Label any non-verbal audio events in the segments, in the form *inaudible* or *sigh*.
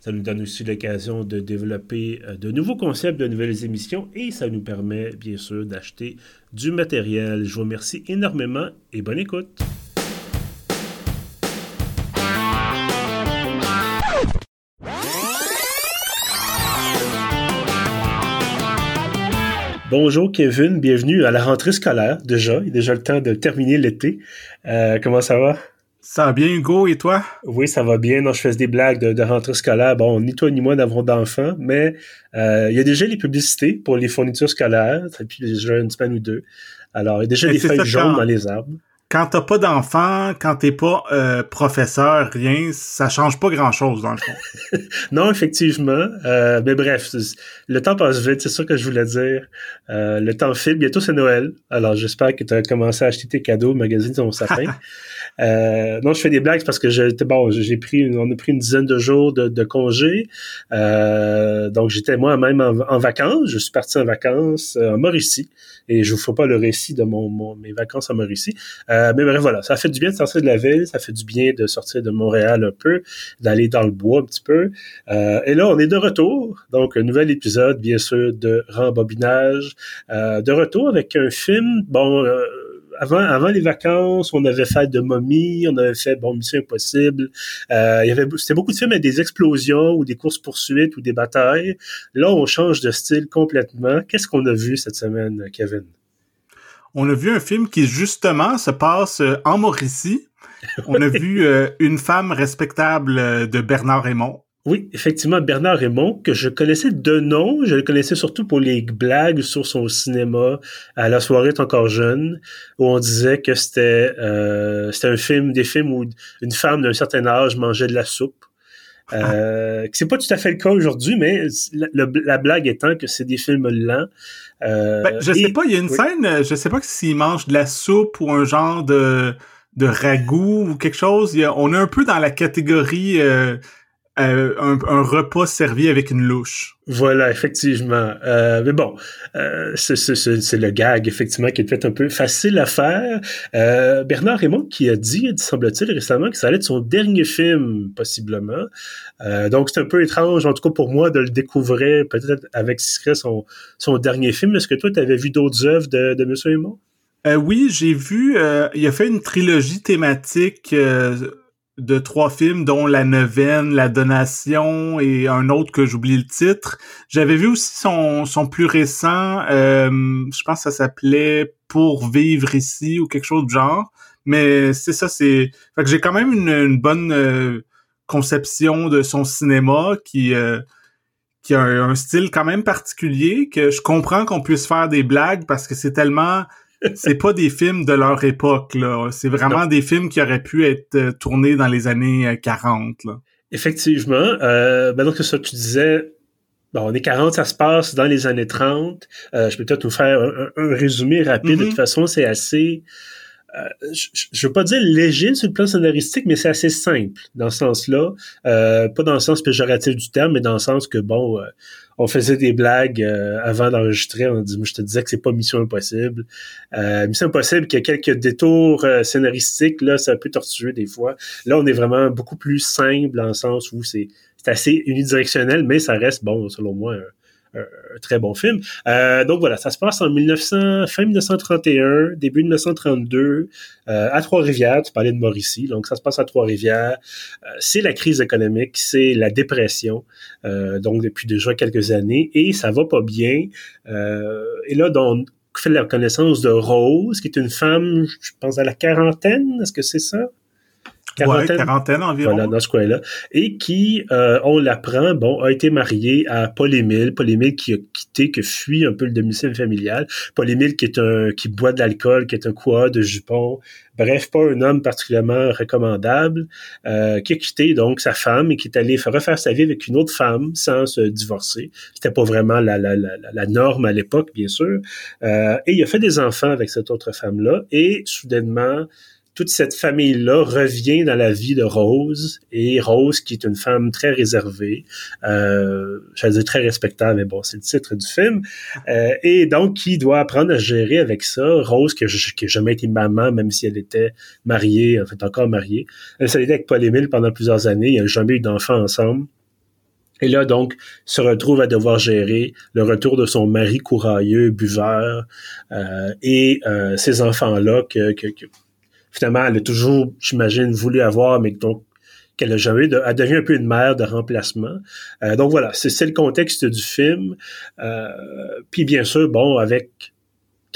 Ça nous donne aussi l'occasion de développer euh, de nouveaux concepts, de nouvelles émissions et ça nous permet bien sûr d'acheter du matériel. Je vous remercie énormément et bonne écoute. Bonjour Kevin, bienvenue à la rentrée scolaire déjà. Il est déjà le temps de terminer l'été. Euh, comment ça va? Ça va bien Hugo et toi? Oui, ça va bien. Non, je fais des blagues de, rentrée scolaire. Bon, ni toi ni moi n'avons d'enfants, mais euh, il y a déjà les publicités pour les fournitures scolaires, depuis déjà une semaine ou deux. Alors, il y a déjà des feuilles jaunes dans les arbres quand t'as pas d'enfant, quand t'es pas euh, professeur, rien, ça change pas grand-chose dans le fond. *laughs* non, effectivement. Euh, mais bref, le temps passe vite, c'est ça que je voulais dire. Euh, le temps file. Bientôt, c'est Noël. Alors, j'espère que tu as commencé à acheter tes cadeaux, magazine ton sapin. *laughs* Euh, non, je fais des blagues parce que j'étais bon, j'ai pris, on a pris une dizaine de jours de, de congé. Euh, donc j'étais moi-même en, vacances. Je suis parti en vacances euh, en Mauricie et je vous ferai pas le récit de mon, mes vacances en Mauricie. Mais bref, voilà, ça fait du bien de sortir de la ville, ça fait du bien de sortir de Montréal un peu, d'aller dans le bois un petit peu. et là, on est de retour. Donc un nouvel épisode, bien sûr, de rembobinage. de retour avec un film. Bon avant, avant les vacances, on avait fait de momie, on avait fait bon Mission Impossible. Euh, il y avait c'était beaucoup de films avec des explosions ou des courses poursuites ou des batailles. Là, on change de style complètement. Qu'est-ce qu'on a vu cette semaine, Kevin? On a vu un film qui justement se passe euh, en Mauricie. On a vu *laughs* euh, une femme respectable de Bernard Raymond. Oui, effectivement, Bernard Raymond, que je connaissais de nom, je le connaissais surtout pour les blagues sur son cinéma à La soirée est encore jeune, où on disait que c'était euh, c'était un film, des films où une femme d'un certain âge mangeait de la soupe. *laughs* Euh, c'est pas tout à fait le cas aujourd'hui, mais la, blague étant que c'est des films lents. Euh, ben, je sais pas, il y a une scène, je sais pas s'il mange de la soupe ou un genre de, de ragoût ou quelque chose. on est un peu dans la catégorie euh, euh, un, repas servi avec une louche. Voilà, effectivement. Euh, mais bon, euh, c'est le gag, effectivement, qui est peut-être un peu facile à faire. Bernard Raymond qui a dit, semble-t-il, récemment, que ça allait être son dernier film, possiblement. donc, c'est un peu étrange, en tout cas pour moi, de le découvrir peut-être avec ce serait son, son dernier film. Est-ce que toi, tu avais vu d'autres œuvres de, de M. Raymond? oui, j'ai vu, il a fait une trilogie thématique de trois films, dont La Neuvaine, La Donation et un autre que j'oublie le titre. J'avais vu aussi son, son plus récent, euh, je pense que ça s'appelait Pour vivre ici ou quelque chose du genre. Mais c'est ça, c'est... Fait que j'ai quand même une, bonne euh, conception de son cinéma qui... Euh, qui a un, style quand même particulier, que je comprends qu'on puisse faire des blagues parce que c'est tellement c'est pas des films de leur époque, là. C'est vraiment des films qui auraient pu être euh, tournés dans les années 40, euh, là. Effectivement. Euh, ben donc, ça, tu disais, bon, on est 40, ça se passe dans les années 30. Euh, je peux peut-être vous faire un, résumé rapide. De mm-hmm. toute façon, c'est assez... je, je veux pas dire léger sur le plan scénaristique, mais c'est assez simple dans ce sens-là. pas dans le sens péjoratif du terme, mais dans le sens que, bon, on faisait des blagues euh, avant d'enregistrer. On dit, je te disais que c'est pas Mission Impossible. Euh, Mission Impossible, qu'il y a quelques détours euh, scénaristiques, là, ça peut tortuer des fois. Là, on est vraiment beaucoup plus simple le sens où c'est assez unidirectionnel, mais ça reste, bon, selon moi, un, très bon film. Euh, donc voilà, ça se passe en 1900, fin 1931, début 1932, euh, à Trois-Rivières. Tu parlais de Mauricie, donc ça se passe à Trois-Rivières. Euh, c'est la crise économique, c'est la dépression, donc depuis déjà quelques années, et ça va pas bien. et là, donc, fait la connaissance de Rose, qui est une femme, je pense, à la quarantaine. Est-ce que c'est ça? Quarantaine, quarantaine environ. Voilà, dans ce coin-là. Et qui, euh, on l'apprend, bon, a été marié à Paul-Émile. Paul-Émile qui a quitté, qui fuit un peu le domicile familial. Paul-Émile qui est un, qui boit de l'alcool, qui est un quoi de jupon. Bref, pas un homme particulièrement recommandable, euh, qui a quitté donc sa femme et qui est allé refaire sa vie avec une autre femme sans se divorcer. C'était pas vraiment la, la, la, la norme à l'époque, bien sûr. Euh, et il a fait des enfants avec cette autre femme-là. Et soudainement, toute cette famille-là revient dans la vie de Rose et Rose qui est une femme très réservée, euh, j'allais dire très respectable, mais bon, c'est le titre du film, euh, et donc qui doit apprendre à gérer avec ça. Rose qui jamais été maman, même si elle était mariée, en fait encore mariée. Elle s'est avec Paul-Émile pendant plusieurs années, ils n'ont jamais eu d'enfants ensemble. Et là, donc, se retrouve à devoir gérer le retour de son mari courailleux, buveur, euh, et euh, enfants-là que finalement, elle a toujours, j'imagine, voulu avoir, mais donc qu'elle a jamais eu. elle devient un peu une mère de remplacement. Euh, donc voilà, c'est le contexte du film. Euh, puis bien sûr, bon, avec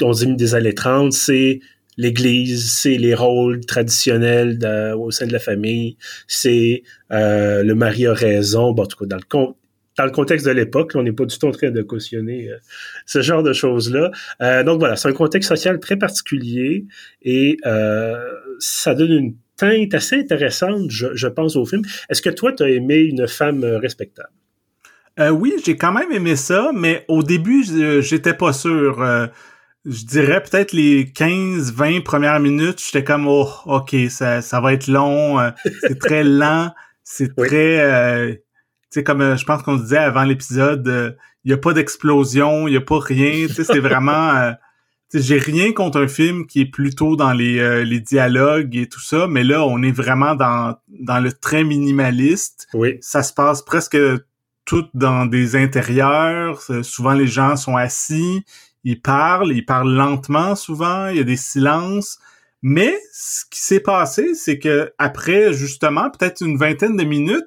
on dit des années 30, c'est l'Église, c'est les rôles traditionnels au sein de la famille, c'est euh, le mari a raison. Bon, en tout cas, dans le, dans le contexte de l'époque, on n'est pas du tout en train de cautionner euh, ce genre de choses-là. Euh, donc voilà, c'est un contexte social très particulier et euh, ça donne une teinte assez intéressante, je, pense, au film. Est-ce que toi, tu as aimé une femme respectable? oui, j'ai quand même aimé ça, mais au début, j'étais pas sûr. je dirais peut-être les 15-20 premières minutes, j'étais comme, oh, ok, ça, ça va être long, c'est très lent, c'est très c'est comme euh, je pense qu'on disait avant l'épisode, il euh, y a pas d'explosion, il y a pas rien, c'est vraiment euh, j'ai rien contre un film qui est plutôt dans les, les dialogues et tout ça, mais là on est vraiment dans dans le très minimaliste. Oui. Ça se passe presque tout dans des intérieurs, souvent les gens sont assis, ils parlent, ils parlent lentement souvent, il y a des silences. Mais ce qui s'est passé, c'est que après justement peut-être une vingtaine de minutes,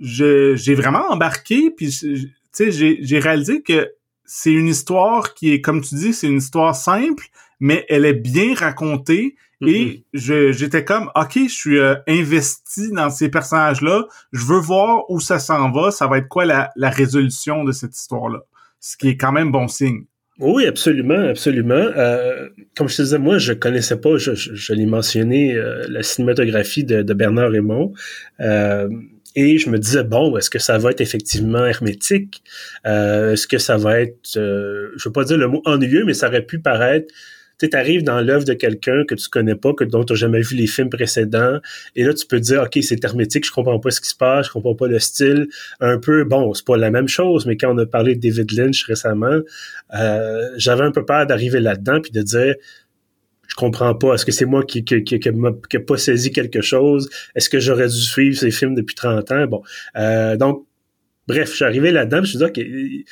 j'ai vraiment embarqué, puis tu sais, j'ai réalisé que c'est une histoire qui est, comme tu dis, c'est une histoire simple, mais elle est bien racontée. Et mm-hmm. j'étais comme, ok, je suis euh, investi dans ces personnages-là. Je veux voir où ça s'en va. Ça va être quoi la, la résolution de cette histoire-là, ce qui est quand même bon signe. Oui, absolument, absolument. Euh, comme je te disais, moi, je connaissais pas, je, je, l'ai mentionné, euh, la cinématographie de, de Bernard Raymond. Et je me disais, bon, est-ce que ça va être effectivement hermétique? Euh, est-ce que ça va être, euh, je veux pas dire le mot ennuyeux, mais ça aurait pu paraître, tu arrives dans l'œuvre de quelqu'un que tu connais pas, que dont tu n'as jamais vu les films précédents, et là, tu peux te dire, OK, c'est hermétique, je comprends pas ce qui se passe, je comprends pas le style. Un peu, bon, c'est pas la même chose, mais quand on a parlé de David Lynch récemment, euh, j'avais un peu peur d'arriver là-dedans puis de dire, comprends pas. Est-ce que c'est moi qui qui, qui, qui, pas saisi quelque chose? Est-ce que j'aurais dû suivre ces films depuis 30 ans? Bon. Euh, donc, bref, je suis arrivé là-dedans, je me suis dit,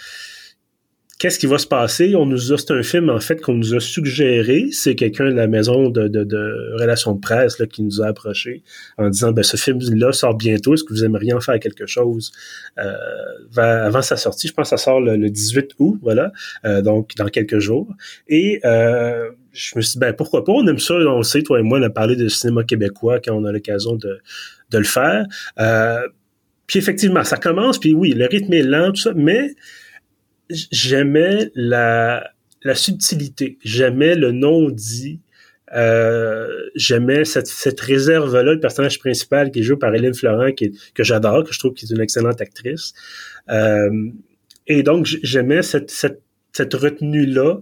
qu'est-ce qui va se passer? On nous a, c'est un film, en fait, qu'on nous a suggéré. C'est quelqu'un de la maison de, de, de relations de presse là, qui nous a approché en disant, ben, ce film-là sort bientôt. Est-ce que vous aimeriez en faire quelque chose euh, avant sa sortie? Je pense que ça sort le, 18 août, voilà. Euh, donc, dans quelques jours. Et euh, je me suis dit, ben, pourquoi pas? On aime ça, on sait, toi et moi, on a parlé de cinéma québécois quand on a l'occasion de, de le faire. Euh, puis effectivement, ça commence, puis oui, le rythme est lent, tout ça, mais j'aimais la, la subtilité, j'aimais le non-dit, euh, j'aimais cette, cette réserve-là, le personnage principal qui est joué par Hélène Florent, qui que j'adore, que je trouve qu'il est une excellente actrice. Euh, et donc, j'aimais cette, cette, cette retenue-là.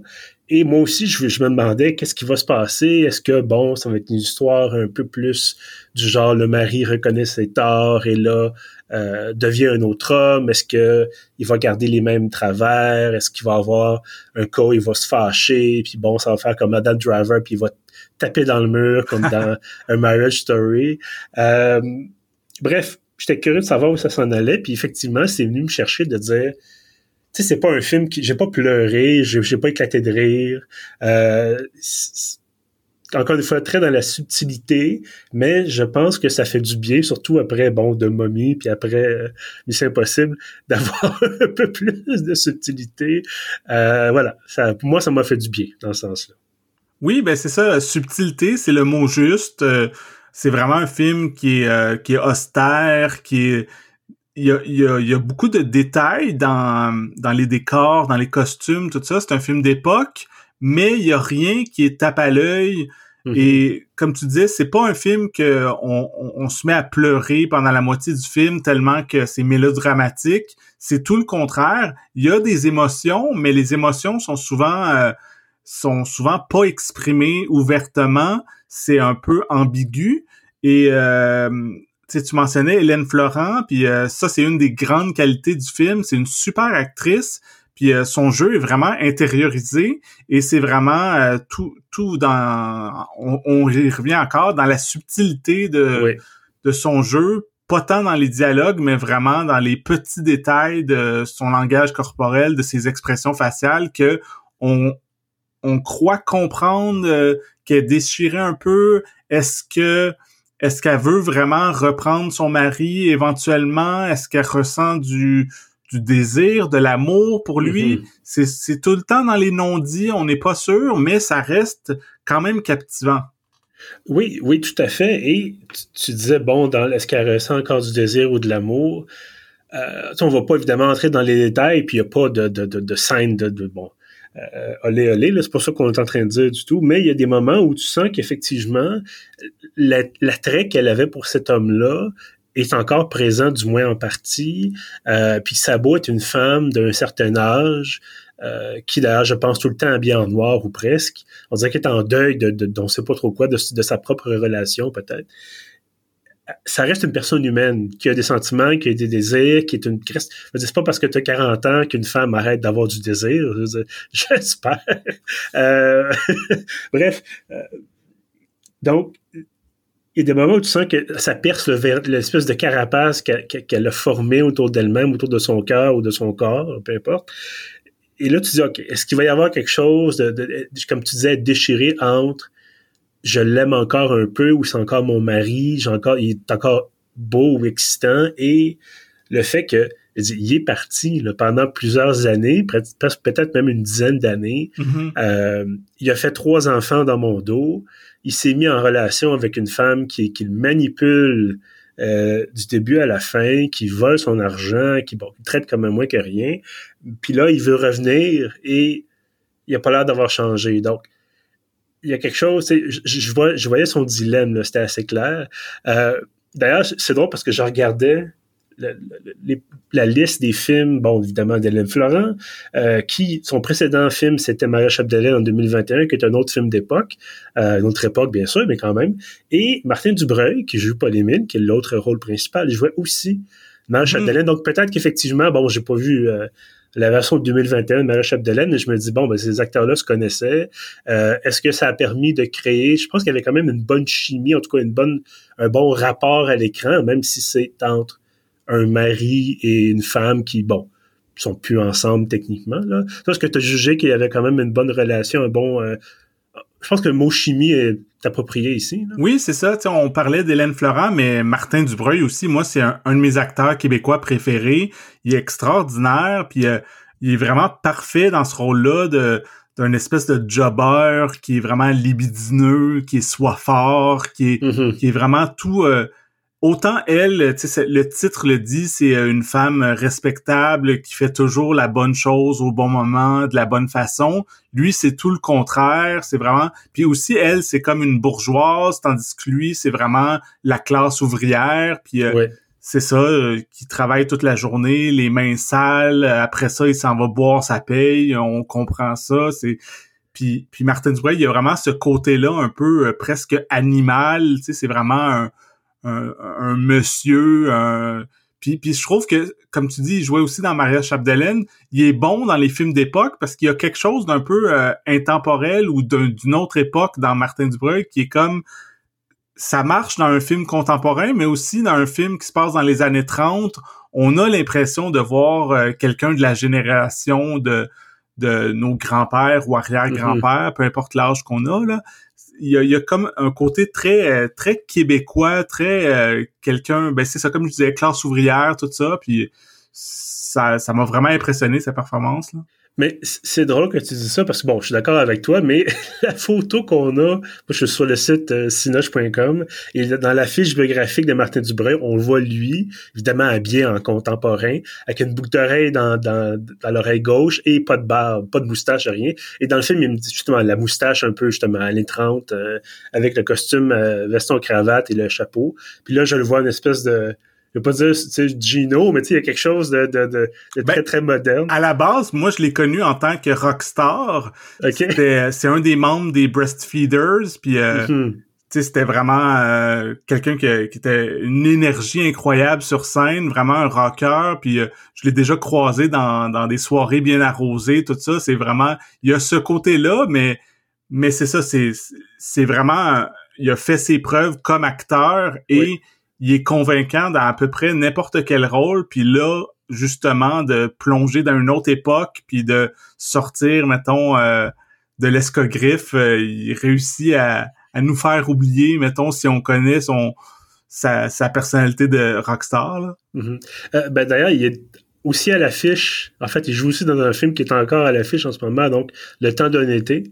Et moi aussi, je, je me demandais qu'est-ce qui va se passer? Est-ce que, bon, ça va être une histoire un peu plus du genre le mari reconnaît ses torts et là euh, devient un autre homme? Est-ce que il va garder les mêmes travers? Est-ce qu'il va avoir un cas où il va se fâcher? Puis bon, ça va faire comme Adam Driver, puis il va taper dans le mur comme dans *laughs* un Marriage Story. Euh, bref, j'étais curieux de savoir où ça s'en allait. Puis effectivement, c'est venu me chercher de dire sais, c'est pas un film qui, j'ai pas pleuré, j'ai, pas éclaté de rire. Euh, encore une fois, très dans la subtilité, mais je pense que ça fait du bien, surtout après, bon, de Mommy, puis après euh, c'est impossible *laughs* d'avoir un peu plus de subtilité. Euh, voilà, ça, pour moi, ça m'a fait du bien dans ce sens-là. Oui, ben c'est ça, subtilité, c'est le mot juste. Euh, c'est vraiment un film qui est, euh, qui est austère, qui est... Il y, a, il, y a, il y a beaucoup de détails dans, dans les décors, dans les costumes, tout ça. C'est un film d'époque, mais il y a rien qui est tape à l'œil. Mm-hmm. Et comme tu disais, c'est pas un film que on, on, se met à pleurer pendant la moitié du film tellement que c'est mélodramatique. C'est tout le contraire. Il y a des émotions, mais les émotions sont souvent euh, sont souvent pas exprimées ouvertement. C'est un peu ambigu. Et euh, tu mentionnais Hélène Florent, puis euh, ça, c'est une des grandes qualités du film. C'est une super actrice, puis euh, son jeu est vraiment intériorisé et c'est vraiment euh, tout, tout dans... On, on, revient encore dans la subtilité de, de son jeu, pas tant dans les dialogues, mais vraiment dans les petits détails de son langage corporel, de ses expressions faciales que on, on croit comprendre euh, qu'elle est déchirée un peu. Est-ce que est-ce qu'elle veut vraiment reprendre son mari éventuellement? Est-ce qu'elle ressent du, du désir, de l'amour pour lui? Mm-hmm. C'est tout le temps dans les non-dits, on n'est pas sûr, mais ça reste quand même captivant. Oui, oui, tout à fait. Et tu, disais, bon, dans est-ce qu'elle ressent encore du désir ou de l'amour? Euh, on va pas évidemment entrer dans les détails, puis il n'y a pas de, de, de, de scène de, de bon, euh, olé olé, c'est pas ça qu'on est en train de dire du tout, mais il y a des moments où tu sens qu'effectivement, l'attrait qu'elle avait pour cet homme-là est encore présent, du moins en partie. Euh, puis Sabo est une femme d'un certain âge, euh, qui d'ailleurs, je pense, tout le temps habillée en noir ou presque. On dirait qu'elle est en deuil de, de, ne sait pas trop quoi, de, de sa propre relation peut-être ça reste une personne humaine qui a des sentiments, qui a des désirs, qui est une Christ. C'est pas parce que tu as 40 ans qu'une femme arrête d'avoir du désir. *laughs* J'espère. Euh, *laughs* bref. Euh, donc, il y a des moments où tu sens que ça perce l'espèce de carapace qu'elle a formée autour d'elle-même, autour de son cœur ou de son corps, peu importe. Et là, tu dis, OK, est-ce qu'il va y avoir quelque chose de comme tu disais, déchiré entre je l'aime encore un peu ou c'est encore mon mari, j'ai encore, il est encore beau ou excitant et le fait que il est parti là, pendant plusieurs années, peut-être même une dizaine d'années. Mm-hmm. euh, il a fait trois enfants dans mon dos. Il s'est mis en relation avec une femme qui, qui le manipule euh, du début à la fin, qui vole son argent, qui bon, traite comme un moins que rien. Puis là, il veut revenir et il a pas l'air d'avoir changé. Donc, il y a quelque chose, je, je, vois, je voyais son dilemme, c'était assez clair. Euh, D'ailleurs, c'est drôle parce que je regardais la, la, liste des films, bon, évidemment, d'Hélène Florent, euh, qui, son précédent film, c'était Maria Chapdelaine en 2021, qui est un autre film d'époque, euh, une autre époque, bien sûr, mais quand même. Et Martin Dubreuil, qui joue Pauline qui est l'autre rôle principal, jouait aussi Maria mm-hmm. Chapdelaine. Donc, peut-être qu'effectivement, bon, j'ai pas vu euh, la version de 2021 de Maria Chapdelaine, et je me dis, bon, ben, ces acteurs-là se connaissaient. Euh, est-ce que ça a permis de créer, je pense qu'il y avait quand même une bonne chimie, en tout cas une bonne, un bon rapport à l'écran, même si c'est entre un mari et une femme qui, bon, sont plus ensemble techniquement. Là. Est-ce que tu as jugé qu'il y avait quand même une bonne relation, un bon... Euh, je pense que le mot chimie est approprié ici. Oui, c'est ça. on parlait d'Hélène Florent, mais Martin Dubreuil aussi, moi, c'est un, de mes acteurs québécois préférés. Il est extraordinaire, puis euh, il est vraiment parfait dans ce rôle-là de d'un espèce de jobber qui est vraiment libidineux, qui est soifort, qui est, mm-hmm. qui est vraiment tout... Euh, autant elle, le titre le dit, c'est euh, une femme respectable qui fait toujours la bonne chose au bon moment, de la bonne façon. Lui, c'est tout le contraire. C'est vraiment. Puis aussi, elle, c'est comme une bourgeoise, tandis que lui, c'est vraiment la classe ouvrière. Puis euh, c'est ça, euh, qui travaille toute la journée, les mains sales. Après ça, il s'en va boire sa paye. On comprend ça. C'est puis, puis Martin Dubois, il y a vraiment ce côté-là un peu presque animal. Tu sais, c'est vraiment un un, monsieur. Un... Puis, puis je trouve que, comme tu dis, il jouait aussi dans Maria Chapdelaine. Il est bon dans les films d'époque parce qu'il y a quelque chose d'un peu euh, intemporel ou d'une autre époque dans Martin Dubreuil qui est comme ça marche dans un film contemporain, mais aussi dans un film qui se passe dans les années 30. On a l'impression de voir euh, quelqu'un de la génération de, de nos grands-pères ou arrière-grands-pères, mm-hmm. peu importe l'âge qu'on a, là il y a, comme un côté très euh, très québécois, très euh, quelqu'un, ben c'est ça comme je disais, classe ouvrière, tout ça, puis ça ça m'a vraiment impressionné sa performance là. Mais c'est drôle que tu dis ça parce que bon, je suis d'accord avec toi, mais *laughs* la photo qu'on a, moi je suis sur le site euh, sinoche.com et dans la fiche biographique de Martin Dubreuil, on le voit lui, évidemment habillé en contemporain, avec une boucle d'oreille dans, dans, dans l'oreille gauche et pas de barbe, pas de moustache, rien. Et dans le film, il me dit justement la moustache un peu justement à l'année 30, euh, avec le costume euh, veston cravate et le chapeau. Puis là, je le vois une espèce de je vais pas dire Gino, mais il y a quelque chose de, de, de, très, ben, très moderne. À la base, moi, je l'ai connu en tant que rockstar. C'est un des membres des Breastfeeders, puis euh, mm-hmm. c'était vraiment euh, quelqu'un qui, qui, était une énergie incroyable sur scène, vraiment un rocker, puis euh, je l'ai déjà croisé dans, dans des soirées bien arrosées, tout ça. C'est vraiment... Il y a ce côté-là, mais, mais c'est ça, c'est c'est vraiment... Il a fait ses preuves comme acteur et il est convaincant dans à peu près n'importe quel rôle. Puis là, justement, de plonger dans une autre époque, puis de sortir, mettons, euh, de l'escogriffe, euh, il réussit à, nous faire oublier, mettons, si on connaît son sa, personnalité de rockstar. Là. Mm-hmm. Euh, ben, D'ailleurs, il est aussi à l'affiche. En fait, il joue aussi dans un film qui est encore à l'affiche en ce moment, donc Le temps d'un été.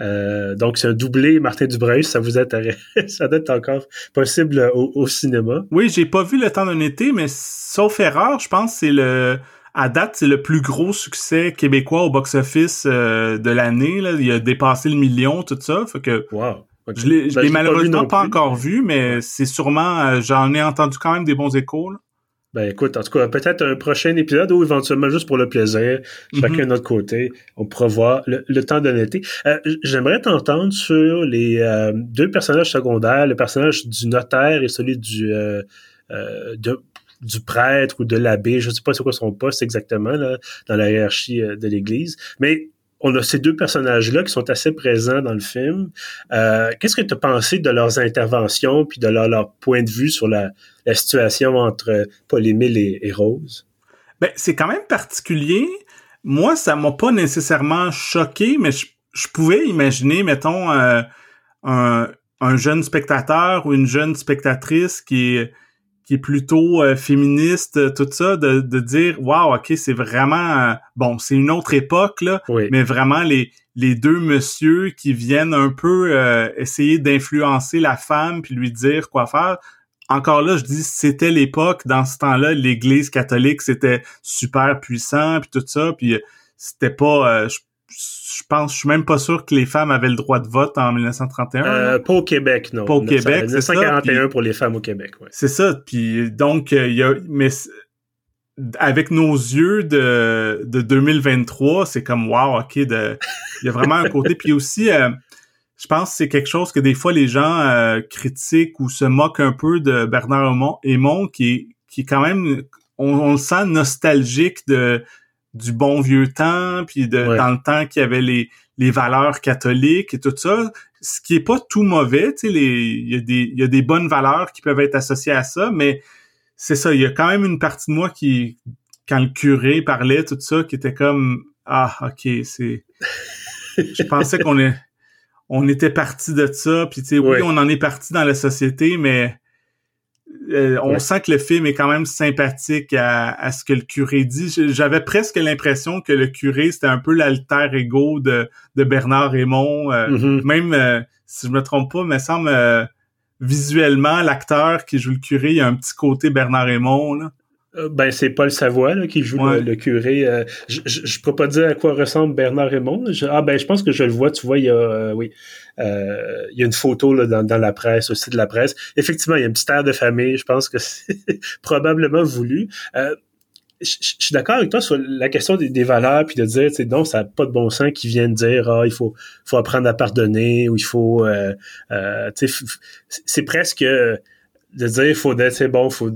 Euh, donc, c'est un doublé Martin Dubreuil, ça vous intéresse. *laughs* ça doit être encore possible au, cinéma. Oui, j'ai pas vu Le temps d'un été, mais sauf erreur, je pense que c'est le... À date, c'est le plus gros succès québécois au box-office euh, de l'année. Il a dépassé le million, tout ça. Fait que wow. Je l'ai ben, malheureusement pas, encore vu, mais c'est sûrement... Euh, j'en ai entendu quand même des bons échos. Là. Ben écoute, en tout cas, peut-être un prochain épisode ou éventuellement juste pour le plaisir, chacun mhm. de notre côté, on pourra voir le, temps d'honnêteté. Euh, J'aimerais t'entendre sur les euh, deux personnages secondaires, le personnage du notaire et celui du euh, euh de, du prêtre ou de l'abbé, je ne sais pas c'est quoi son poste exactement là, dans la hiérarchie de l'Église, mais on a ces deux personnages-là qui sont assez présents dans le film. Euh, Qu'est-ce que tu as pensé de leurs interventions puis de leur, point de vue sur la, situation entre Paul Émile et, Rose? Ben, c'est quand même particulier. Moi, ça m'a pas nécessairement choqué, mais je, pouvais imaginer, mettons, euh, un, un jeune spectateur ou une jeune spectatrice qui qui est plutôt euh, féministe, euh, tout ça, de, de dire waouh, ok, c'est vraiment euh, bon, c'est une autre époque là, mais vraiment les les deux messieurs qui viennent un peu essayer d'influencer la femme puis lui dire quoi faire. Encore là, je dis c'était l'époque. Dans ce temps-là, l'Église catholique c'était super puissant puis tout ça, puis c'était pas je pense, je suis même pas sûr que les femmes avaient le droit de vote en 1931. Euh, pas au Québec, non. Pas au Québec, c'est 1941 pour les femmes au Québec, ouais. C'est ça. Puis donc, euh, il y a, mais avec nos yeux de, de 2023, c'est comme wow, ok, de, il y a vraiment un côté. Puis aussi, euh, je pense que c'est quelque chose que des fois les gens euh, critiquent ou se moquent un peu de Bernard Aymon, qui est, qui est quand même, on, on le sent nostalgique de du bon vieux temps, puis de, dans le temps qu'il y avait les, les valeurs catholiques et tout ça, ce qui est pas tout mauvais, tu sais, il y, a des, y a des bonnes valeurs qui peuvent être associées à ça, mais c'est ça, il y a quand même une partie de moi qui, quand le curé parlait, tout ça, qui était comme, ah, ok, c'est... *laughs* Je pensais qu'on est... On était parti de ça, puis tu sais, oui, on en est parti dans la société, mais euh, on sent que le film est quand même sympathique à, ce que le curé dit. J'avais presque l'impression que le curé, c'était un peu l'alter ego de, de Bernard Raymond. Euh, mm-hmm. Même, euh, si je me trompe pas, me semble visuellement, l'acteur qui joue le curé, il y a un petit côté Bernard Raymond. Là. Ben, c'est Paul Savoie là, qui joue le, curé. je, je, peux pas dire à quoi ressemble Bernard Raymond. ah ben, je pense que je le vois. Tu vois, il y a, oui, euh, il y a une photo là, dans, dans, la presse, aussi de la presse. Effectivement, il y a une petite air de famille. Je pense que c'est *laughs* probablement voulu. Euh, je, suis d'accord avec toi sur la question des, valeurs, puis de dire, tu non, ça n'a pas de bon sens qui viennent dire, ah, il faut, faut apprendre à pardonner, ou il faut, euh, euh c'est presque de dire, il faut, c'est bon, faut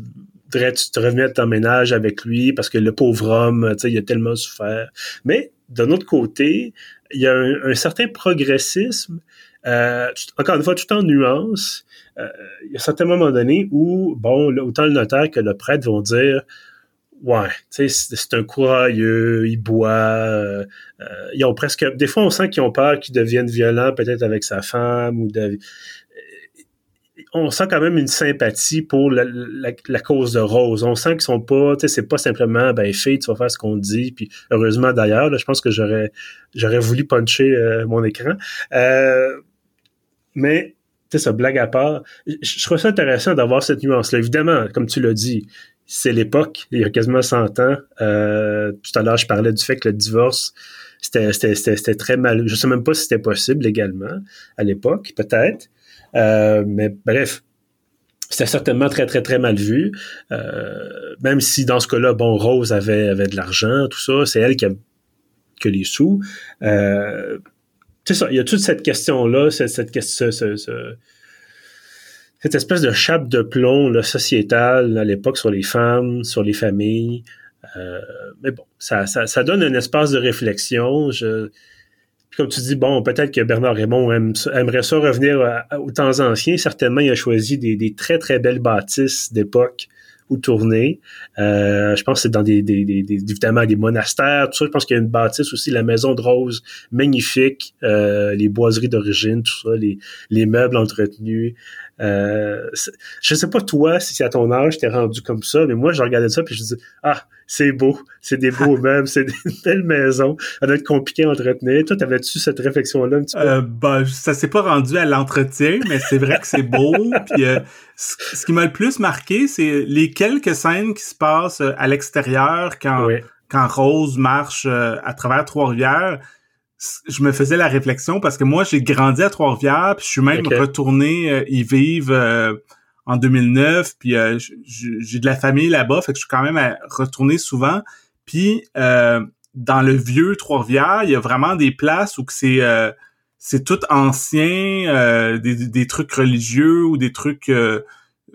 tu te revenir de ton ménage avec lui parce que le pauvre homme, il a tellement souffert. Mais d'un autre côté, il y a un certain progressisme euh, encore une fois, tout en nuance, euh, il y a certains moments donnés où, bon, autant le notaire que le prêtre vont dire Ouais, c'est un courageux, il boit, euh, ils ont presque. Des fois, on sent qu'ils ont peur qu'ils deviennent violents, peut-être avec sa femme ou. On sent quand même une sympathie pour la, cause de Rose. On sent qu'ils sont pas, tu sais, c'est pas simplement, ben, fille, tu vas faire ce qu'on dit. Puis heureusement d'ailleurs, je pense que j'aurais, voulu puncher euh, mon écran. Euh, mais, tu sais, ça blague à part. Je, trouve ça intéressant d'avoir cette nuance-là. Évidemment, comme tu l'as dit, c'est l'époque. Il y a quasiment 100 ans. Euh, tout à l'heure, je parlais du fait que le divorce, c'était très mal. Je sais même pas si c'était possible également à l'époque, peut-être. Euh, mais bref, c'était certainement très, très, très mal vu. Euh, même si dans ce cas-là, bon, Rose avait, avait de l'argent, tout ça, c'est elle qui a que les sous. Euh, c'est ça, il y a toute cette question-là, cette, cette, cette espèce de chape de plomb là, sociétal à l'époque sur les femmes, sur les familles. Euh, mais bon, ça, ça, ça, donne un espace de réflexion. Je, comme tu dis, bon, peut-être que Bernard Raymond aimerait ça revenir aux temps anciens. Certainement, il a choisi des, très, très belles bâtisses d'époque où tourner. Euh, je pense que c'est dans des, des, évidemment des monastères, tout ça. Je pense qu'il y a une bâtisse aussi, la maison de Rose, magnifique, euh, les boiseries d'origine, tout ça, les, les meubles entretenus. Euh, je sais pas toi si à ton âge t'es rendu comme ça, mais moi je regardais ça puis je dis ah c'est beau, c'est des beaux *laughs* meubles, c'est des *laughs* belles maisons, ça doit être compliqué à entretenir. Toi t'avais-tu cette réflexion là un petit peu? Euh, ben, ça s'est pas rendu à l'entretien, mais c'est vrai que c'est beau. *laughs* puis euh, ce qui m'a le plus marqué, c'est les quelques scènes qui se passent euh, à l'extérieur quand quand Rose marche à travers Trois-Rivières. Je me faisais la réflexion parce que moi, j'ai grandi à Trois-Rivières, puis je suis même retourné y vivre euh, en 2009, puis euh, j'ai de la famille là-bas, fait que je suis quand même retourné souvent. Puis dans le vieux Trois-Rivières, il y a vraiment des places où c'est c'est tout ancien, des, des, trucs religieux ou des trucs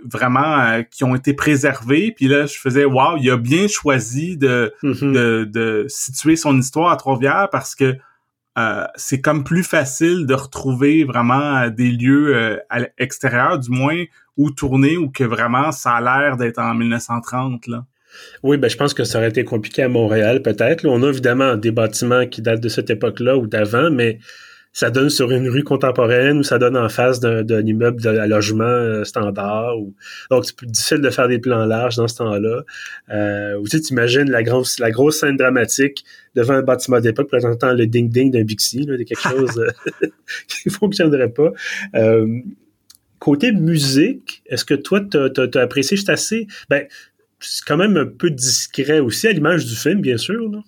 vraiment qui ont été préservés. Puis là, je faisais waouh, il a bien choisi de, mm-hmm. de, de situer son histoire à Trois-Rivières parce que euh, c'est comme plus facile de retrouver vraiment euh, des lieux euh, à l'extérieur, du moins, où tourner, ou que vraiment ça a l'air d'être en 1930, là. Oui, ben je pense que ça aurait été compliqué à Montréal, peut-être. On a évidemment des bâtiments qui datent de cette époque-là ou d'avant, mais ça donne sur une rue contemporaine ou ça donne en face d'un immeuble de logement euh, standard. Ou... Donc, c'est plus difficile de faire des plans larges dans ce temps-là. Euh, ou tu imagines la grosse, la grosse scène dramatique devant un bâtiment d'époque présentant le ding-ding d'un Bixi, là, quelque *laughs* chose euh, *laughs* qui fonctionnerait pas. Euh, côté musique, est-ce que toi, tu as, apprécié? Juste assez? Ben, c'est quand même un peu discret aussi, à l'image du film, bien sûr. Là.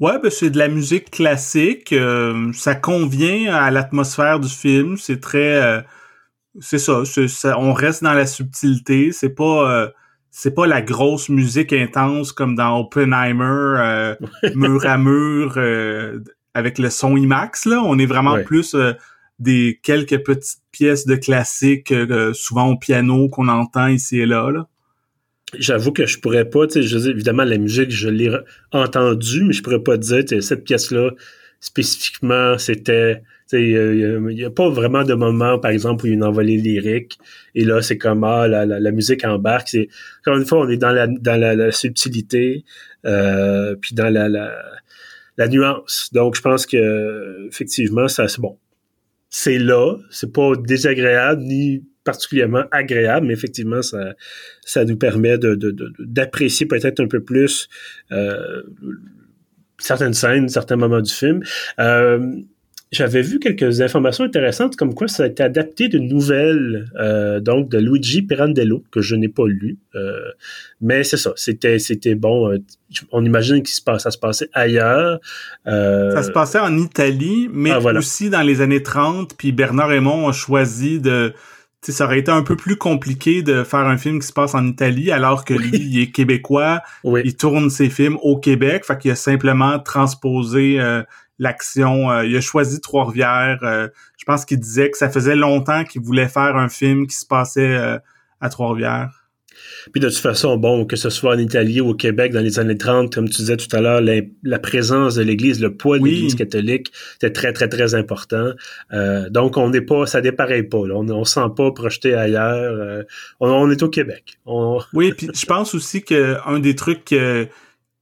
Ouais, ben c'est de la musique classique. Euh, ça convient à l'atmosphère du film. C'est très, euh, c'est ça, On reste dans la subtilité. C'est pas, euh, c'est pas la grosse musique intense comme dans Oppenheimer, *laughs* mur à mur avec le son IMAX. Là, on est vraiment plus des quelques petites pièces de classique, souvent au piano qu'on entend ici et là. là j'avoue que je pourrais pas, tu sais, évidemment, la musique, je l'ai entendue, mais je pourrais pas dire, cette pièce-là, spécifiquement, c'était, il n'y a, pas vraiment de moment, par exemple, où il y a une envolée lyrique, et là, c'est comme, ah, la, la, musique embarque, c'est, encore une fois, on est dans la, dans la, subtilité, euh, puis dans la, la, la nuance. Donc, je pense que, effectivement, ça, c'est bon. C'est là, c'est pas désagréable, ni particulièrement agréable, mais effectivement, ça, ça nous permet de, d'apprécier peut-être un peu plus euh, certaines scènes, certains moments du film. Euh, j'avais vu quelques informations intéressantes comme quoi ça a été adapté d'une nouvelle euh, donc de Luigi Pirandello que je n'ai pas lu. Mais c'est ça c'était c'était bon on imagine que se passe ça se passait ailleurs. Ça se passait en Italie mais ah, aussi dans les années 30 puis Bernard Raymond a choisi de ça aurait été un peu plus compliqué de faire un film qui se passe en Italie alors que lui, il est québécois, il tourne ses films au Québec, fait qu'il a simplement transposé euh, l'action. Euh, il a choisi Trois-Rivières. Euh, je pense qu'il disait que ça faisait longtemps qu'il voulait faire un film qui se passait à Trois-Rivières. Puis de toute façon, bon, que ce soit en Italie ou au Québec dans les années 30, comme tu disais tout à l'heure, la, présence de l'Église, le poids de l'Église catholique était très, très, très important. Euh, donc, on n'est pas, ça dépareille pas. On ne sent pas projeté ailleurs. Euh, on, est au Québec. *laughs* Oui, puis je pense aussi qu'un des trucs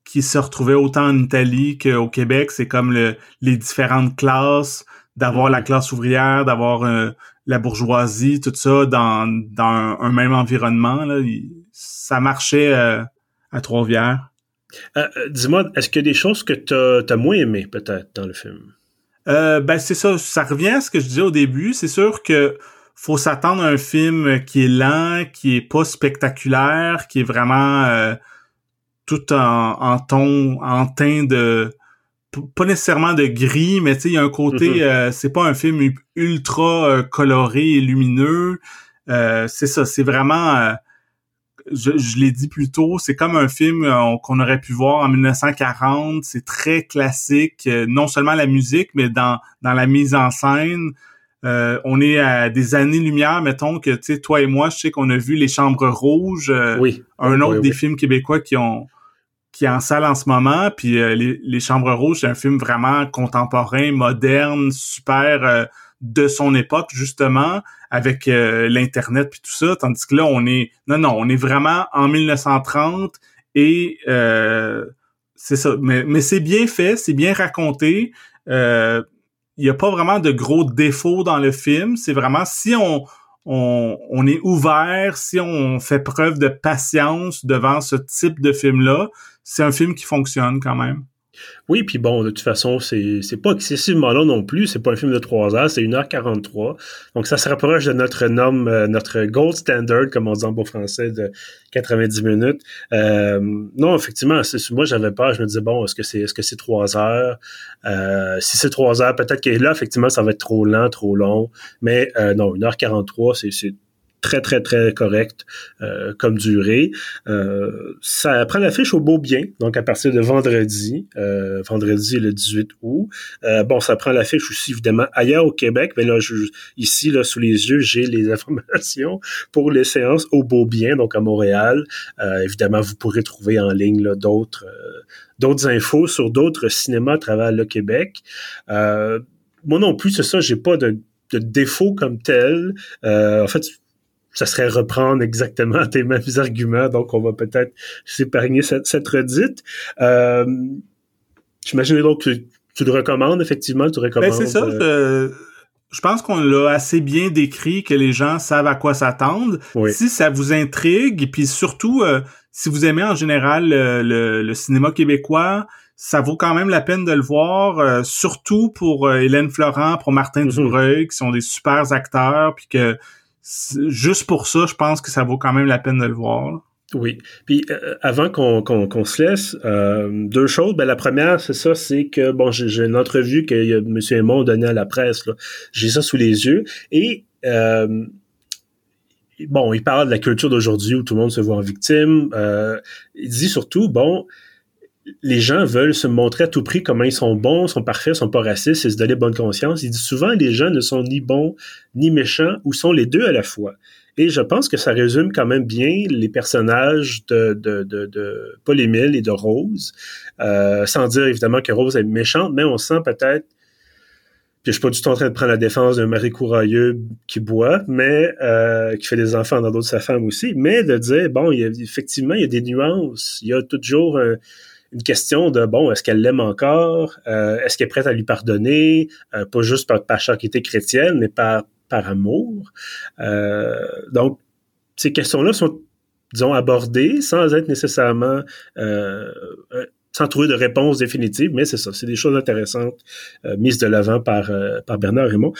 qui se retrouvait autant en Italie qu'au Québec, c'est comme le, les différentes classes d'avoir la classe ouvrière, d'avoir la bourgeoisie, tout ça dans, dans un, même environnement. Là. ça marchait à Trois-Rivières. Dis-moi, est-ce qu'il y a des choses que tu as, moins aimées peut-être dans le film? ben c'est ça, ça revient à ce que je disais au début. C'est sûr que faut s'attendre à un film qui est lent, qui est pas spectaculaire, qui est vraiment euh, tout en, en, ton, en teint de pas nécessairement de gris, mais tu sais, il y a un côté, mm-hmm. euh, c'est pas un film ultra euh, coloré et lumineux. c'est ça, c'est vraiment, je, je l'ai dit plus tôt, c'est comme un film qu'on aurait pu voir en 1940. C'est très classique, non seulement la musique, mais dans dans la mise en scène. Euh, on est à des années-lumière, mettons que tu sais, toi et moi, je sais qu'on a vu Les Chambres Rouges, euh, oui. un autre des films québécois qui ont qui est en salle en ce moment. Puis euh, les, Chambres Rouges, c'est un film vraiment contemporain, moderne, super de son époque justement, avec l'internet puis tout ça. Tandis que là, on est non non, on est vraiment en 1930 et c'est ça. Mais, mais c'est bien fait, c'est bien raconté. Euh, il n'y a pas vraiment de gros défauts dans le film. C'est vraiment si on, on, est ouvert, si on fait preuve de patience devant ce type de film-là, c'est un film qui fonctionne quand même. Oui, puis bon, de toute façon, c'est, pas excessivement long non plus. C'est pas un film de 3 heures, c'est 1h43. Donc, ça se rapproche de notre norme, euh, notre gold standard, comme on dit en beau français, de 90 minutes. Euh, non, effectivement, moi, j'avais peur. Je me disais, bon, est-ce que c'est, est-ce que c'est 3 heures? Euh, si c'est 3 heures, peut-être que là, effectivement, ça va être trop lent, trop long. Mais non, 1h43, c'est, c'est très, très, très correct euh, comme durée. Euh, ça prend l'affiche au beau bien, donc à partir de vendredi, euh, vendredi le 18 août. bon, ça prend l'affiche aussi, évidemment, ailleurs au Québec, mais là, je, ici, là, sous les yeux, j'ai les *laughs* informations pour les séances au beau bien, donc à Montréal. évidemment, vous pourrez trouver en ligne d'autres d'autres infos sur d'autres cinémas à travers le Québec. moi non plus, c'est ça, j'ai pas de de défaut comme tel. en fait, ça serait reprendre exactement tes mêmes *laughs* arguments, donc on va peut-être s'épargner cette, cette redite. Euh, J'imagine donc que tu le recommandes, effectivement, tu recommandes. Ben c'est ça. Euh, je pense qu'on l'a assez bien décrit, que les gens savent à quoi s'attendre. Si ça vous intrigue, et puis surtout, euh, si vous aimez en général le, cinéma québécois, ça vaut quand même la peine de le voir, euh, surtout pour Hélène Florent, pour Martin mm Dubreuil, qui sont des super acteurs, puis que juste pour ça, je pense que ça vaut quand même la peine de le voir. Oui. Puis euh, avant qu'on se laisse, euh, deux choses. Ben, la première, c'est ça, c'est que bon, j'ai une entrevue que M. Aymon donnée à la presse. J'ai ça sous les yeux. Et euh, bon, il parle de la culture d'aujourd'hui où tout le monde se voit en victime. il dit surtout, bon, les gens veulent se montrer à tout prix comment ils sont bons, sont parfaits, sont pas racistes et se donner bonne conscience. Il dit souvent les gens ne sont ni bons ni méchants ou sont les deux à la fois. Et je pense que ça résume quand même bien les personnages de, Paul-Émile et de Rose, euh, sans dire évidemment que Rose est méchante, mais on sent peut-être puis je suis pas du tout en train de prendre la défense d'un mari courailleux qui boit, mais euh, qui fait des enfants dans d'autres sa femme aussi, mais de dire bon, il y a, effectivement il y a des nuances, il y a toujours une question de bon, est-ce qu'elle l'aime encore, euh, est-ce qu'elle est prête à lui pardonner, euh, pas juste par, par charité chrétienne, mais par par amour. Euh, donc ces questions-là sont disons abordées sans être nécessairement sans trouver de réponse définitive, mais c'est ça, c'est des choses intéressantes mises de l'avant par, par Bernard Raymond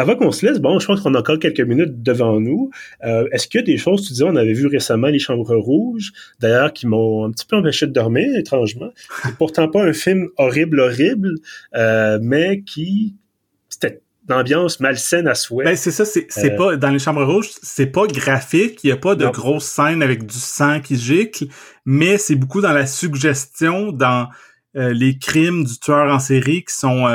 avant qu'on se laisse, bon, je pense qu'on a encore quelques minutes devant nous. Euh, est-ce qu'il y a des choses, tu disais, on avait vu récemment les Chambres Rouges, d'ailleurs, qui m'ont un petit peu empêché de dormir, étrangement. C'est pourtant pas un film horrible, horrible, euh, mais qui, c'était d'ambiance malsaine à souhait. Ben, c'est ça, c'est euh, pas, dans les Chambres Rouges, c'est pas graphique, il y a pas de grosses scènes avec du sang qui gicle, mais c'est beaucoup dans la suggestion, dans les crimes du tueur en série qui sont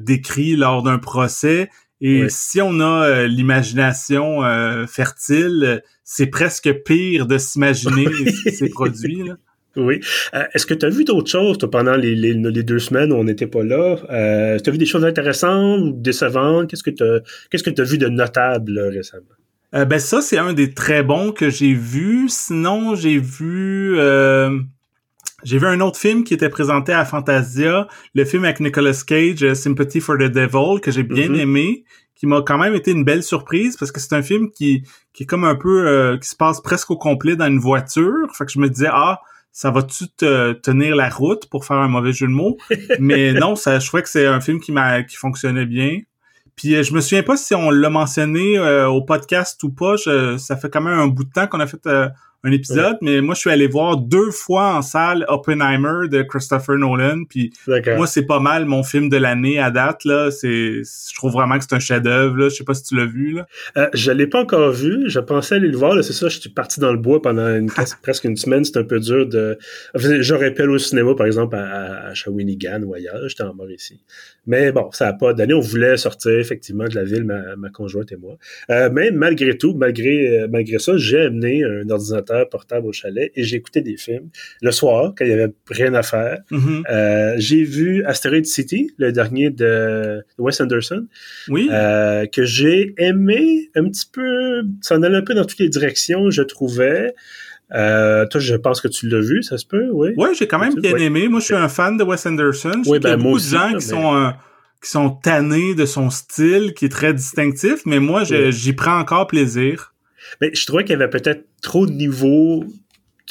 décrits lors d'un procès et si on a euh, l'imagination euh, fertile, c'est presque pire de s'imaginer *laughs* ces produits. Là. Oui. Euh, est-ce que tu as vu d'autres choses toi, pendant les, les, deux semaines où on n'était pas là? Euh, tu as vu des choses intéressantes ou décevantes? Qu'est-ce que tu as, qu'est-ce que as vu de notable récemment? ben ça, c'est un des très bons que j'ai vu. Sinon, j'ai vu J'ai vu un autre film qui était présenté à Fantasia, le film avec Nicolas Cage, euh, Sympathy for the Devil, que j'ai bien mm-hmm. aimé, qui m'a quand même été une belle surprise parce que c'est un film qui, qui est comme un peu euh, qui se passe presque au complet dans une voiture. Fait que je me disais ah ça va-tu te tenir la route pour faire un mauvais jeu de mots? *laughs* Mais non, ça, je trouvais que c'est un film qui m'a qui fonctionnait bien. Puis euh, je me souviens pas si on l'a mentionné au podcast ou pas. ça fait quand même un bout de temps qu'on a fait un épisode, mais moi je suis allé voir deux fois en salle Oppenheimer de Christopher Nolan, puis moi c'est pas mal mon film de l'année à date là. C'est, je trouve vraiment que c'est un chef-d'œuvre là. Je sais pas si tu l'as vu là. Euh, je l'ai pas encore vu. Je pensais aller le voir. C'est ça. Je suis parti dans le bois pendant une, *laughs* presque une semaine. C'est un peu dur de. J'aurais pu aller au cinéma par exemple à, à Shawinigan ou ailleurs. J'étais en Mauricie. Mais bon, ça a pas donné. On voulait sortir effectivement de la ville, ma, ma conjointe et moi. Euh, mais malgré tout, malgré euh, malgré ça, j'ai amené un ordinateur portable au chalet et j'ai écouté des films le soir quand il y avait rien à faire. Mm-hmm. Euh, j'ai vu Asteroid City, le dernier de Wes Anderson. Oui. Euh, que j'ai aimé un petit peu. Ça en allait un peu dans toutes les directions, je trouvais. Euh, toi, je pense que tu l'as vu, ça se peut, oui. Oui, j'ai quand même bien aimé. Moi, je suis un fan de Wes Anderson. Je oui, ben, y a beaucoup de gens qui sont qui sont tannés de son style, qui est très distinctif, mais moi, j'y prends encore plaisir. Mais je trouvais qu'il y avait peut-être trop de niveaux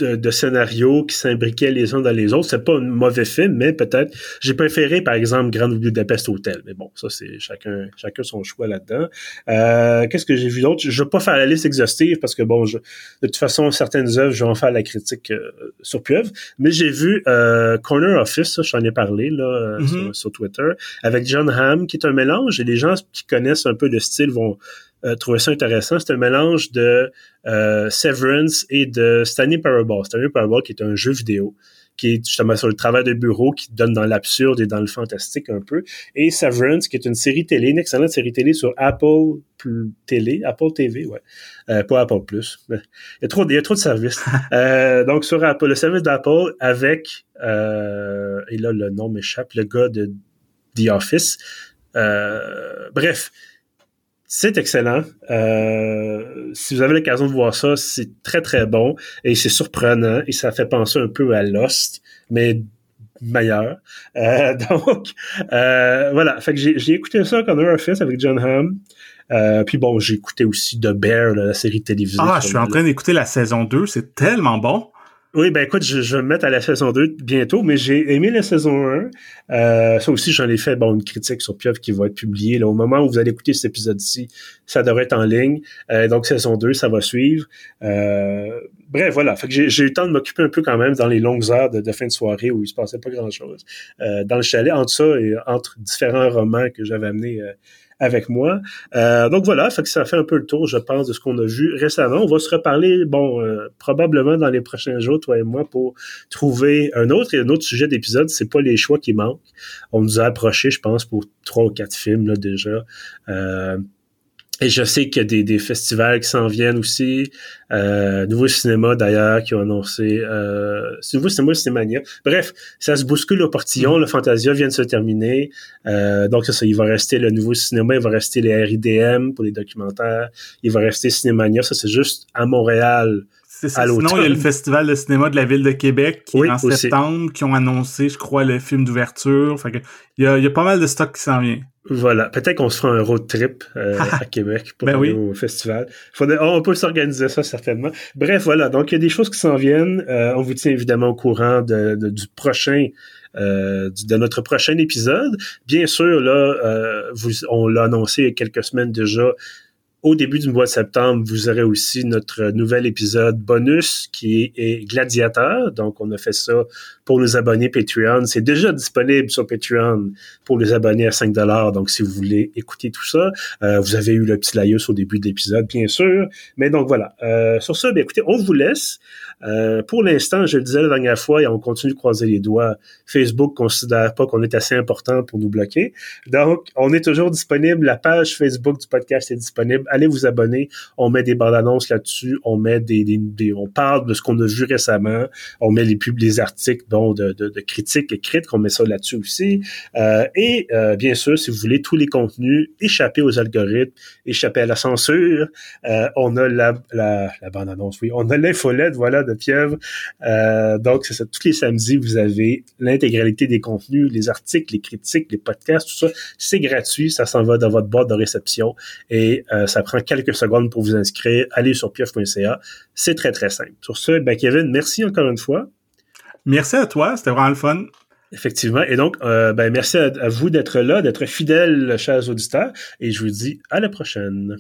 de, scénarios qui s'imbriquaient les uns dans les autres. C'est pas un mauvais film, mais peut-être. J'ai préféré, par exemple, Grand Budapest Hotel. Mais bon, ça, c'est chacun, chacun son choix là-dedans. Euh, qu'est-ce que j'ai vu d'autre? Je vais pas faire la liste exhaustive parce que bon, de toute façon, certaines œuvres, je vais en faire la critique euh, sur Pieuvre. Mais j'ai vu euh, Corner Office, j'en ai parlé là mm-hmm. sur, Twitter, avec John Hamm, qui est un mélange. Et les gens qui connaissent un peu le style vont euh, trouvé ça intéressant. C'est un mélange de euh, Severance et de Stanley Parable. Stanley Parable qui est un jeu vidéo qui est justement sur le travail de bureau, qui donne dans l'absurde et dans le fantastique un peu. Et Severance, qui est une série télé, une excellente série télé sur Apple Télé, Apple TV, ouais. Euh, pas Apple Plus. *laughs* Il y a trop, il y a trop de services. *laughs* euh, donc sur Apple, le service d'Apple avec, euh, et là le nom m'échappe, le gars de The Office. Euh, bref, c'est excellent. Euh, si vous avez l'occasion de voir ça, c'est très très bon et c'est surprenant et ça fait penser un peu à Lost, mais meilleur. Euh, *laughs* donc euh, voilà, fait que j'ai écouté ça on Office avec John Hamm. puis bon, j'ai écouté aussi The Bear, la série télévisée. Ah, je suis en train d'écouter la saison 2, c'est tellement bon. Oui, ben écoute, je, je, vais me mettre à la saison 2 bientôt, mais j'ai aimé la saison 1. Euh, ça aussi, j'en ai fait bon une critique sur Pieuvre qui va être publiée. Là, au moment où vous allez écouter cet épisode-ci, ça devrait être en ligne. Euh, donc, saison 2, ça va suivre. Euh, bref, voilà. Fait que j'ai eu le temps de m'occuper un peu quand même dans les longues heures de, fin de soirée où il se passait pas grand-chose. Euh, dans le chalet, entre ça et entre différents romans que j'avais amenés avec moi. Euh, donc voilà, fait que ça fait un peu le tour, je pense, de ce qu'on a vu récemment. On va se reparler, bon, euh, probablement dans les prochains jours, toi et moi, pour trouver un autre et un autre sujet d'épisode. C'est pas les choix qui manquent. On nous a approché, je pense, pour trois ou quatre films là déjà. Euh, et je sais qu'il y a des, des festivals qui s'en viennent aussi. Euh, Nouveau Cinéma, d'ailleurs, qui ont annoncé... Euh, c'est Nouveau Cinéma, Cinémania. Bref, ça se bouscule au portillon. Le Fantasia vient de se terminer. Euh, donc, ça, il va rester le Nouveau Cinéma, il va rester les RIDM pour les documentaires. Il va rester Cinémania. Ça, c'est juste à Montréal. Ça. Sinon, il y a le Festival de cinéma de la ville de Québec qui est en septembre, qui ont annoncé, je crois, le film d'ouverture. Fait que, il, y a, il y a pas mal de stock qui s'en vient. Voilà, peut-être qu'on se fera un road trip euh, *laughs* à Québec pour ben aller au festival. Faudrait, oh, on peut s'organiser ça certainement. Bref, voilà, donc il y a des choses qui s'en viennent. Euh, on vous tient évidemment au courant de, du prochain euh, de notre prochain épisode. Bien sûr, là, vous, on l'a annoncé il y a quelques semaines déjà au début du mois de septembre, vous aurez aussi notre nouvel épisode bonus qui est Gladiateur. Donc, on a fait ça pour les abonnés Patreon. C'est déjà disponible sur Patreon pour les abonnés à 5 Donc, si vous voulez écouter tout ça, euh, vous avez eu le petit laïus au début de l'épisode, bien sûr. Mais donc, voilà. Euh, sur ça, bien, écoutez, on vous laisse. Euh, pour l'instant, je le disais la dernière fois et on continue de croiser les doigts. Facebook considère pas qu'on est assez important pour nous bloquer. Donc, on est toujours disponible. La page Facebook du podcast est disponible allez vous abonner. On met des bandes annonces là-dessus. On met des, des, on parle de ce qu'on a vu récemment. On met les pubs, les articles. De, critiques écrites, on met ça là-dessus aussi. Euh, et euh, bien sûr, si vous voulez tous les contenus, échapper aux algorithmes, échapper à la censure, euh, on a la, la, la bande-annonce, oui, on a l'infolette, voilà, de Pieuvre. donc, c'est ça, tous les samedis, vous avez l'intégralité des contenus, les articles, les critiques, les podcasts, tout ça. C'est gratuit, ça s'en va dans votre boîte de réception et ça prend quelques secondes pour vous inscrire. Allez sur pieuvre.ca. C'est très, très simple. Sur ce, ben, Kevin, merci encore une fois. Merci à toi, c'était vraiment le fun. Effectivement. Et donc, euh, ben, merci à, vous d'être là, d'être fidèles, chers auditeurs. Et je vous dis à la prochaine.